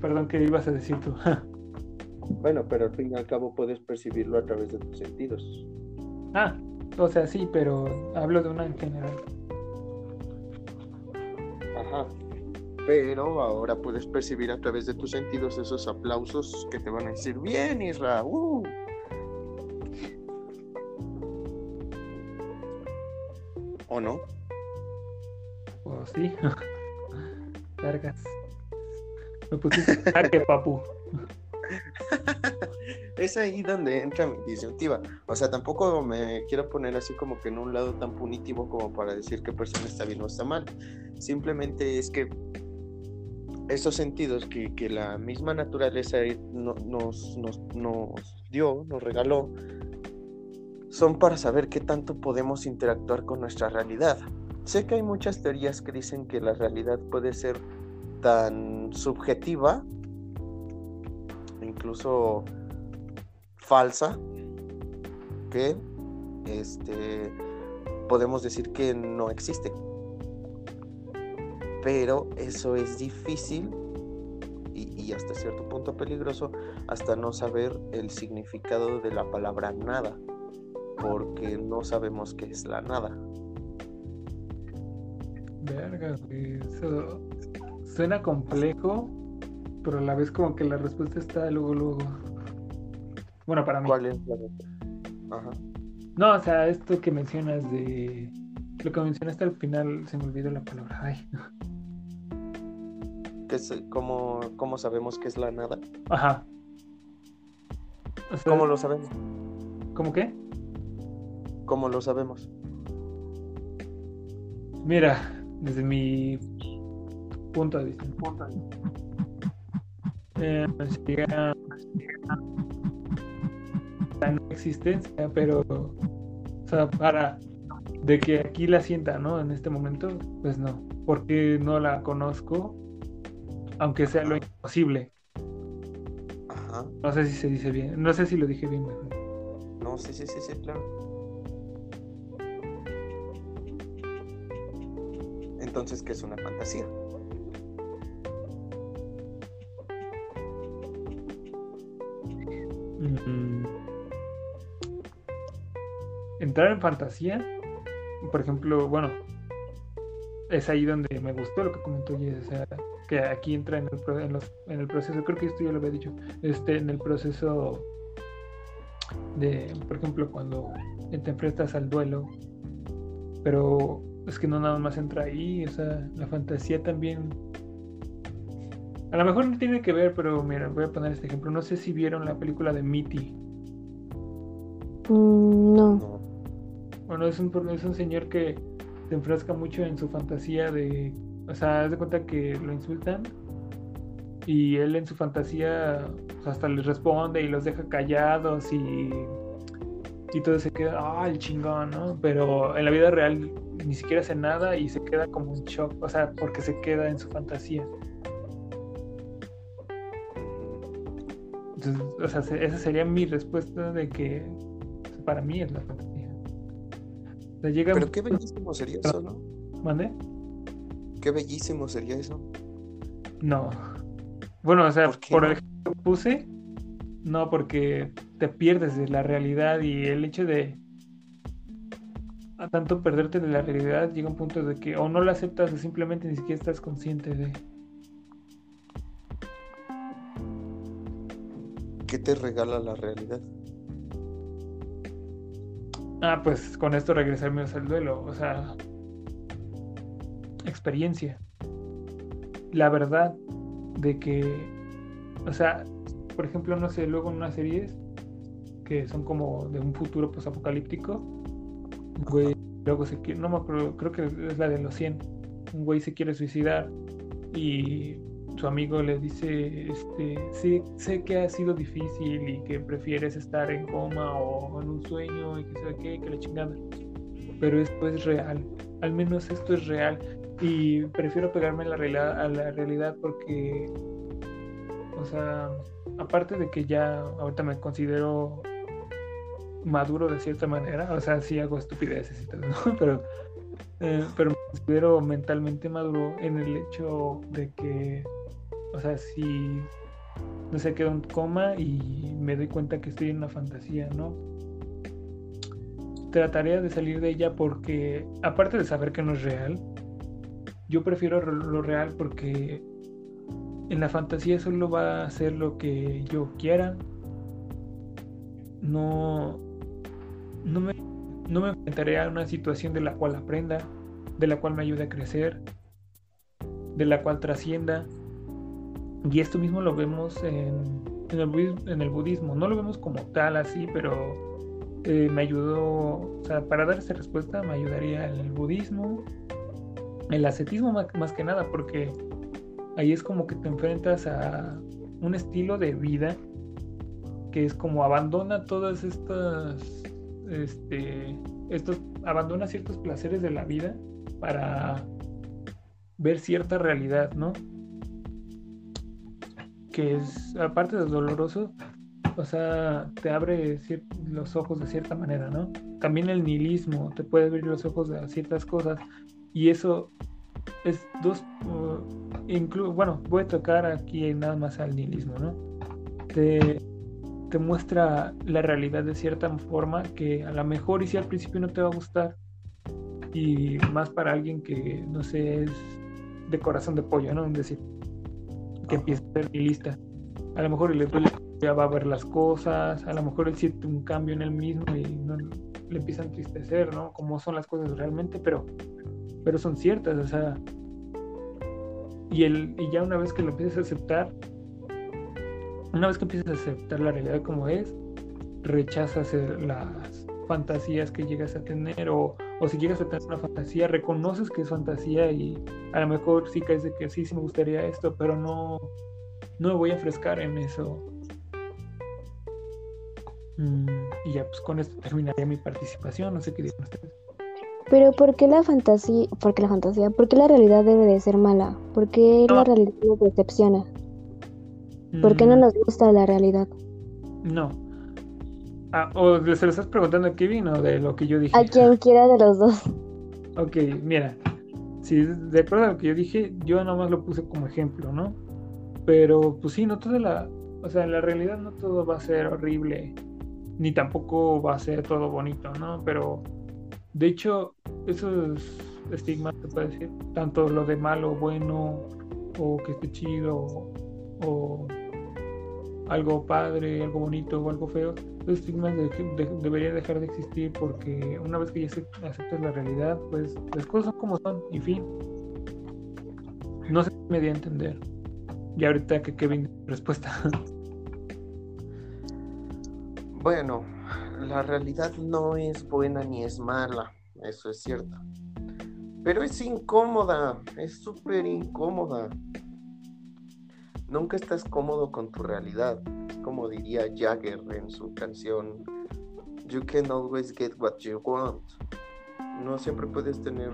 Perdón, ¿qué ibas a decir tú? [laughs] bueno, pero al fin y al cabo puedes percibirlo a través de tus sentidos. Ah, o sea, sí, pero hablo de una en general. Ajá, pero ahora puedes percibir a través de tus sentidos esos aplausos que te van a decir, bien, Isra, uh". ¿O no? O sí. [laughs] Largas. Me pusiste [laughs] que papu. [laughs] es ahí donde entra mi disyuntiva. O sea, tampoco me quiero poner así como que en un lado tan punitivo como para decir qué persona está bien o está mal. Simplemente es que esos sentidos que, la misma naturaleza nos, nos, nos dio, nos regaló, son para saber qué tanto podemos interactuar con nuestra realidad. Sé que hay muchas teorías que dicen que la realidad puede ser tan subjetiva, incluso falsa, que este, podemos decir que no existe pero eso es difícil y, hasta cierto punto peligroso hasta no saber el significado de la palabra nada, porque no sabemos qué es la nada. Verga, eso suena complejo, pero a la vez como que la respuesta está luego, luego. Bueno, para mí. ¿Cuál es la respuesta? Ajá. No, o sea, esto que mencionas de... Lo que mencionaste al final, se me olvidó la palabra. Ay. Cómo, sabemos que es la nada. Ajá. ¿Cómo lo sabemos? ¿Cómo qué? ¿Cómo lo sabemos? Mira, desde mi punto de vista. Eh, la no existencia, pero o sea, para de que aquí la sienta, ¿no? En este momento, pues no, porque no la conozco aunque sea lo imposible. Ajá. No sé si se dice bien, no sé si lo dije bien mejor. No, sí, sí, sí, sí, claro. Entonces, ¿qué es una fantasía? Mm. Entrar en fantasía, por ejemplo, bueno, es ahí donde me gustó lo que comentó Jess, o sea, que aquí entra en el, en, el proceso, creo que esto ya lo había dicho, este, en el proceso de, por ejemplo, cuando te enfrentas al duelo, pero es que no nada más entra ahí, o sea, la fantasía también... A lo mejor no tiene que ver, pero mira, voy a poner este ejemplo. No sé si vieron la película de Mitty. Mm, no. No. Bueno, es un, es un señor que se enfrasca mucho en su fantasía de... O sea, haz de cuenta que lo insultan y él en su fantasía pues, hasta les responde y los deja callados y, y todo se queda, ah, el chingón, ¿no? Pero en la vida real ni siquiera hace nada y se queda como un shock, o sea, porque se queda en su fantasía. Entonces, o sea, se- esa sería mi respuesta de que para mí es la fantasía. O sea, llega Pero qué bellísimo sería eso, ¿no? ¿Mande? Qué bellísimo sería eso. No. Bueno, o sea, ¿Por el ejemplo puse, no, porque te pierdes de la realidad y el hecho de a tanto perderte de la realidad llega un punto de que o no la aceptas o simplemente ni siquiera estás consciente de. ¿Qué te regala la realidad? Ah, pues con esto regresarme al duelo, o sea, experiencia. La verdad de que, o sea, por ejemplo, no sé, luego en unas series que son como de un futuro posapocalíptico, güey luego se quiere, no me acuerdo, creo que es la de los 100, un güey se quiere suicidar y su amigo le dice, este, sí, sé que ha sido difícil y que prefieres estar en coma o en un sueño y que sabe qué, que la chingada, pero esto es real, al menos esto es real y prefiero pegarme a la realidad, a la realidad porque, o sea, aparte de que ya ahorita me considero maduro de cierta manera, o sea, sí hago estupideces y todo, [laughs] ¿no? pero, eh, pero me considero mentalmente maduro en el hecho de que, o sea, si no sé, quedo en coma y me doy cuenta que estoy en una fantasía, ¿no? Trataría de salir de ella porque, aparte de saber que no es real, yo prefiero lo real porque en la fantasía solo va a hacer lo que yo quiera. No, no me, no me enfrentaré a una situación de la cual aprenda, de la cual me ayude a crecer, de la cual trascienda. Y esto mismo lo vemos en, en, el, budismo, en el budismo. No lo vemos como tal así, pero eh, me ayudó, o sea, para dar esa respuesta me ayudaría el budismo, el ascetismo más, que nada, porque ahí es como que te enfrentas a un estilo de vida que es como abandona todas estas, este, estos, abandona ciertos placeres de la vida para ver cierta realidad, ¿no? Que es, aparte de doloroso, o sea, te abre los ojos de cierta manera, ¿no? También el nihilismo te puede abrir los ojos a ciertas cosas y eso es dos, uh, inclu bueno, voy a tocar aquí nada más al nihilismo, ¿no? Te, te muestra la realidad de cierta forma que a lo mejor y si al principio no te va a gustar y más para alguien que no sé es de corazón de pollo, ¿no? Es decir, que empieza a ser nihilista. A lo mejor le duele ya va a ver las cosas, a lo mejor él siente un cambio en él mismo y no, le empieza a entristecer, ¿no? Como son las cosas realmente, pero, pero son ciertas, o sea, y, el, y ya una vez que lo empiezas a aceptar, una vez que empiezas a aceptar la realidad como es, rechazas las fantasías que llegas a tener o, o si llegas a tener una fantasía, reconoces que es fantasía y a lo mejor sí caes de que sí, sí me gustaría esto, pero no, no me voy a enfrescar en eso. Mm, y ya pues con esto terminaría mi participación, no sé qué dicen ustedes. Pero ¿por qué la fantasía, por qué la fantasía, por qué la realidad debe de ser mala? ¿Por qué No. la realidad nos decepciona? ¿Por qué no Mm, nos gusta la realidad? No. Ah, o se lo estás preguntando a Kevin o de lo que yo dije. A quien [laughs] quiera de los dos. Ok, mira, si de acuerdo a lo que yo dije, yo nada más lo puse como ejemplo, ¿no? Pero pues sí, no toda la, o sea, en la realidad no todo va a ser horrible, ni tampoco va a ser todo bonito, ¿no? Pero de hecho, esos estigmas te puede decir, tanto lo de malo, bueno, o que esté chido, o, algo padre, algo bonito o algo feo, los estigmas de, debería dejar de existir porque una vez que ya aceptas la realidad, pues las cosas son como son y fin. No sé me di a entender. Y ahorita que Kevin respuesta. Bueno, la realidad no es buena ni es mala, eso es cierto. Pero es incómoda, es súper incómoda. Nunca estás cómodo con tu realidad, como diría Jagger en su canción You can always get what you want. No siempre puedes tener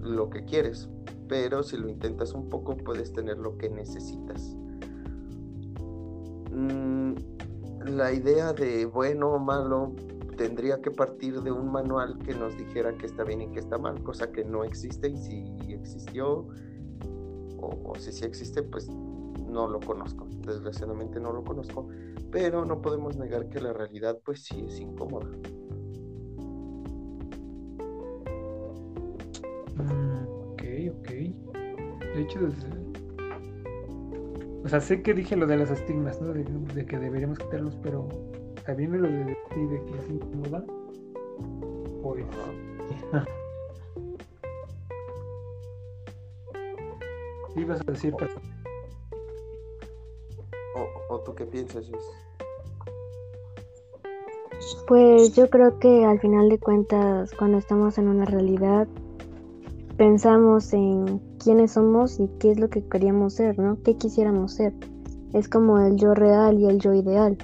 lo que quieres, pero si lo intentas un poco puedes tener lo que necesitas. Mm, la idea de bueno o malo tendría que partir de un manual que nos dijera que está bien y que está mal, cosa que no existe y si existió o, si sí existe, pues no lo conozco, desgraciadamente no lo conozco, pero no podemos negar que la realidad pues sí es incómoda. Mm, ok, ok. De hecho, o sea, sé que dije lo de las estigmas, ¿no? De, que deberíamos quitarlos, pero también lo de, de que es incómoda. Pues. ¿Qué [laughs] ibas a decir, o, ¿O tú qué piensas? Pues yo creo que al final de cuentas, cuando estamos en una realidad, pensamos en quiénes somos y qué es lo que queríamos ser, ¿no? ¿Qué quisiéramos ser? Es como el yo real y el yo ideal.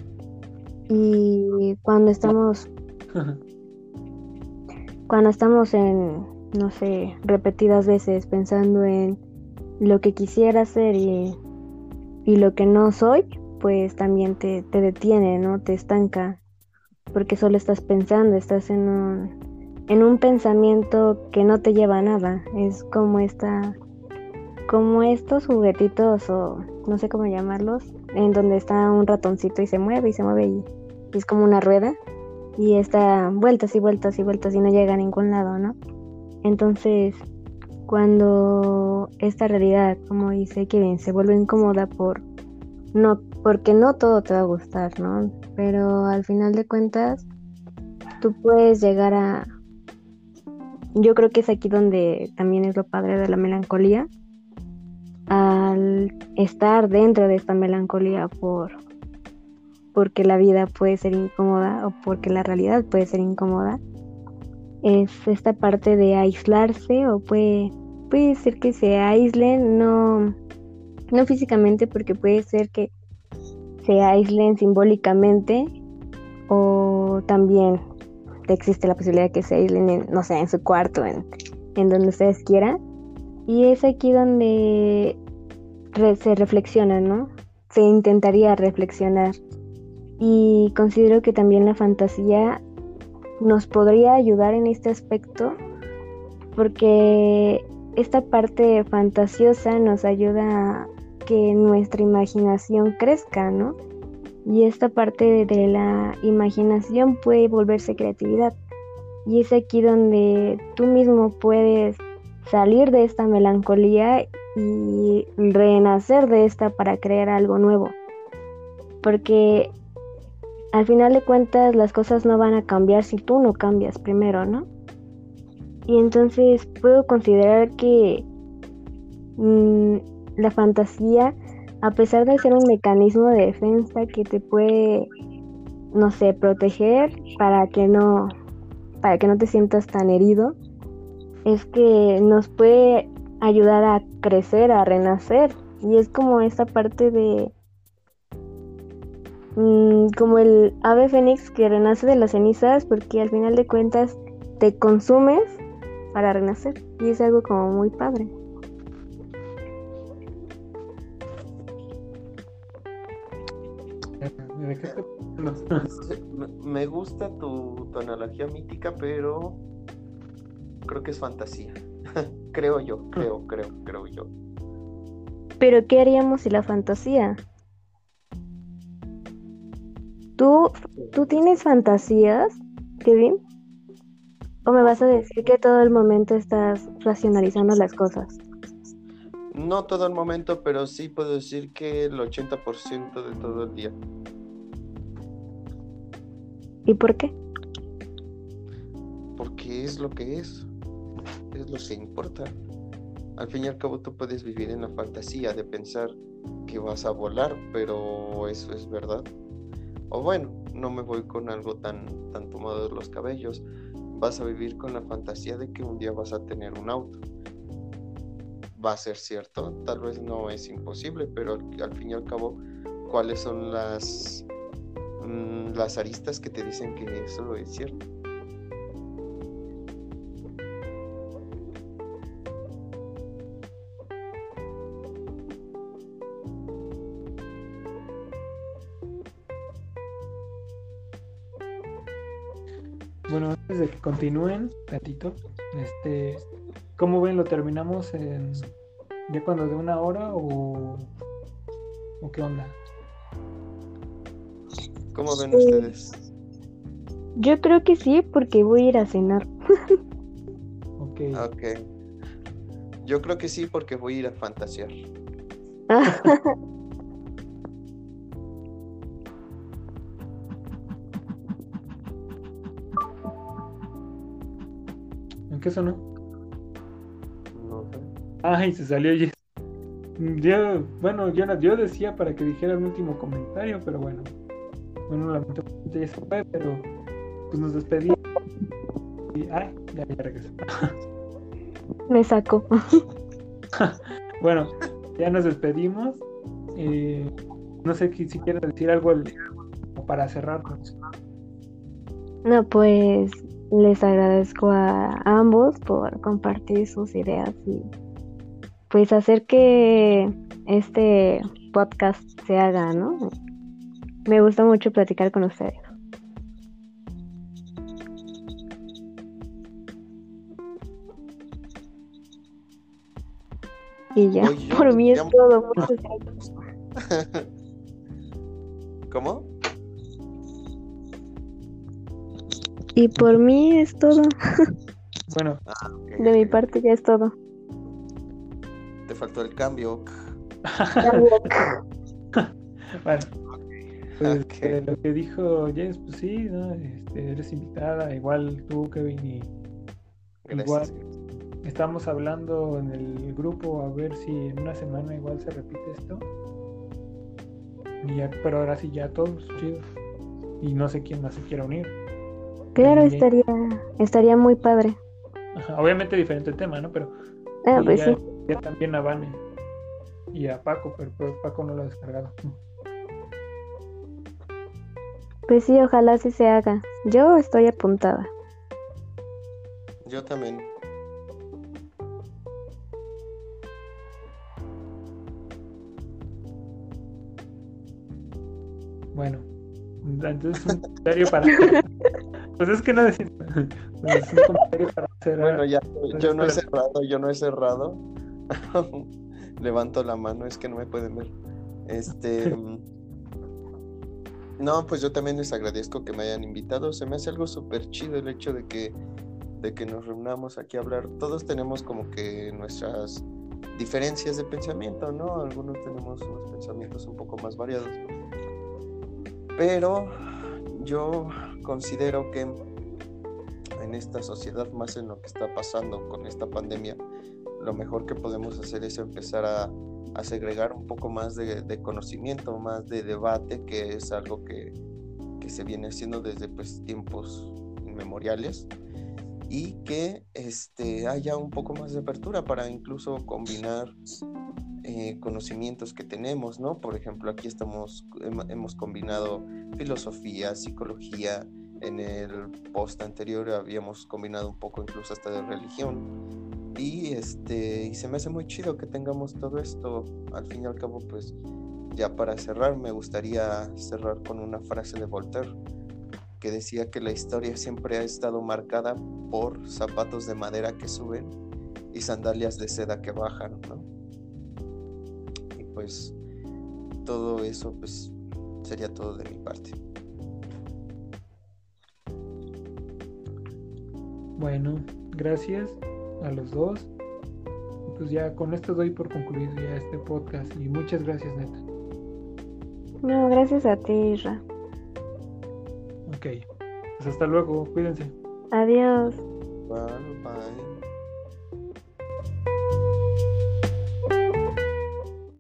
Y cuando estamos [laughs] cuando estamos en no sé, repetidas veces pensando en lo que quisiera ser y, y lo que no soy, pues también te, te detiene, ¿no? Te estanca, porque solo estás pensando, estás en un, en un pensamiento que no te lleva a nada. Es como esta, como estos juguetitos o no sé cómo llamarlos, en donde está un ratoncito y se mueve y se mueve y, es como una rueda y está vueltas y vueltas y vueltas y no llega a ningún lado, ¿no? Entonces, cuando esta realidad, como dice Kevin, se vuelve incómoda por no porque no todo te va a gustar, ¿no? Pero al final de cuentas tú puedes llegar a yo creo que es aquí donde también es lo padre de la melancolía, al estar dentro de esta melancolía por porque la vida puede ser incómoda o porque la realidad puede ser incómoda, es esta parte de aislarse o puede, puede ser que se aíslen, no, no físicamente, porque puede ser que se aíslen simbólicamente o también existe la posibilidad de que se aíslen, en, no sé, en su cuarto, en, en donde ustedes quieran. Y es aquí donde se reflexiona, ¿no? Se intentaría reflexionar. Y considero que también la fantasía nos podría ayudar en este aspecto porque esta parte fantasiosa nos ayuda a que nuestra imaginación crezca, ¿no? Y esta parte de la imaginación puede volverse creatividad. Y es aquí donde tú mismo puedes salir de esta melancolía y renacer de esta para crear algo nuevo. Porque al final de cuentas las cosas no van a cambiar si tú no cambias primero, ¿no? Y entonces puedo considerar que mm, la fantasía a pesar de ser un mecanismo de defensa que te puede, no sé, proteger para que no, para que no te sientas tan herido, es que nos puede ayudar a crecer, a renacer. Y es como esta parte de, mm, como el ave fénix que renace de las cenizas, porque al final de cuentas te consumes para renacer. Y es algo como muy padre. [laughs] me gusta tu, analogía mítica, pero creo que es fantasía. [laughs] creo yo, creo, creo, creo yo. Pero ¿qué haríamos si la fantasía? ¿Tú, ¿Tú tienes fantasías, Kevin? ¿O me vas a decir que todo el momento estás racionalizando las cosas? No todo el momento, pero sí puedo decir que el 80% de todo el día. ¿Y por qué? Porque es lo que es. Es lo que importa. Al fin y al cabo tú puedes vivir en la fantasía de pensar que vas a volar, pero eso es verdad. O bueno, no me voy con algo tan, tan tomado de los cabellos. Vas a vivir con la fantasía de que un día vas a tener un auto. Va a ser cierto, tal vez no es imposible, pero al, fin y al cabo, ¿cuáles son las, mm, las aristas que te dicen que eso es cierto? Antes de que continúen, gatito, este, ¿cómo ven? ¿Lo terminamos en ya cuando de una hora o, o qué onda? ¿Cómo ven Sí. ustedes? Yo creo que sí, porque voy a ir a cenar. Ok. Ok. Yo creo que sí, porque voy a ir a fantasear. [laughs] qué sonó? No sé. Ay, se salió Jess. Yo, bueno, yo, no- yo decía para que dijera el último comentario, pero bueno. Bueno, lamentablemente ya se fue, pero pues nos despedimos. Y, ay, ya, ya regresó. [laughs] Me sacó. [laughs] Bueno, ya nos despedimos. Eh, no sé si quieres decir algo al- para cerrarnos. No, pues les agradezco a ambos por compartir sus ideas y pues hacer que este podcast se haga, ¿no? Me gusta mucho platicar con ustedes. Y ya, [laughs] por mí es todo. [laughs] Muchas gracias. ¿Cómo? Y por mí es todo. Bueno, Ah, De mi parte ya es todo. Te faltó el cambio. [laughs] bueno. Pues, eh, lo que dijo Jess, pues sí, ¿no? Este, eres invitada, igual tú, Kevin, y Gracias. estamos hablando en el grupo a ver si en una semana igual se repite esto. Y ya, pero ahora sí ya todos, chido. Y no sé quién más se quiera unir. Claro, Bien. estaría, estaría muy padre. Ajá, Obviamente diferente tema, ¿no? Pero Ah, pues ya, sí. ya también a Vane y a Paco, pero, pero Paco no lo ha descargado. Pues sí, ojalá sí se haga. Yo estoy apuntada. Yo también. Bueno, entonces un comentario para. Pues es que no decir. Pues un comentario para hacer. Bueno, ya, yo no he cerrado, yo no he cerrado. [laughs] Levanto la mano, es que no me pueden ver. Este. [laughs] mm, No, pues yo también les agradezco que me hayan invitado. Se me hace algo súper chido el hecho de que, de que nos reunamos aquí a hablar. Todos tenemos como que nuestras diferencias de pensamiento, ¿no? Algunos tenemos unos pensamientos un poco más variados. Pero yo considero que en esta sociedad, más en lo que está pasando con esta pandemia, lo mejor que podemos hacer es empezar a, a segregar un poco más de, conocimiento, más de debate, que es algo que, que se viene haciendo desde pues, tiempos inmemoriales y que este, haya un poco más de apertura para incluso combinar eh, conocimientos que tenemos, ¿no? Por ejemplo, aquí estamos, hem- hemos combinado filosofía, psicología, en el post anterior habíamos combinado un poco incluso hasta de religión. Y este y se me hace muy chido que tengamos todo esto. Al fin y al cabo pues ya para cerrar me gustaría cerrar con una frase de Voltaire que decía que la historia siempre ha estado marcada por zapatos de madera que suben y sandalias de seda que bajan ¿no? y pues todo eso pues sería todo de mi parte Bueno, gracias a los dos. Pues ya con esto doy por concluido ya este podcast. Y muchas gracias, neta. No, gracias a ti, Isra. Ok. Pues hasta luego, cuídense. Adiós. Bye, bye.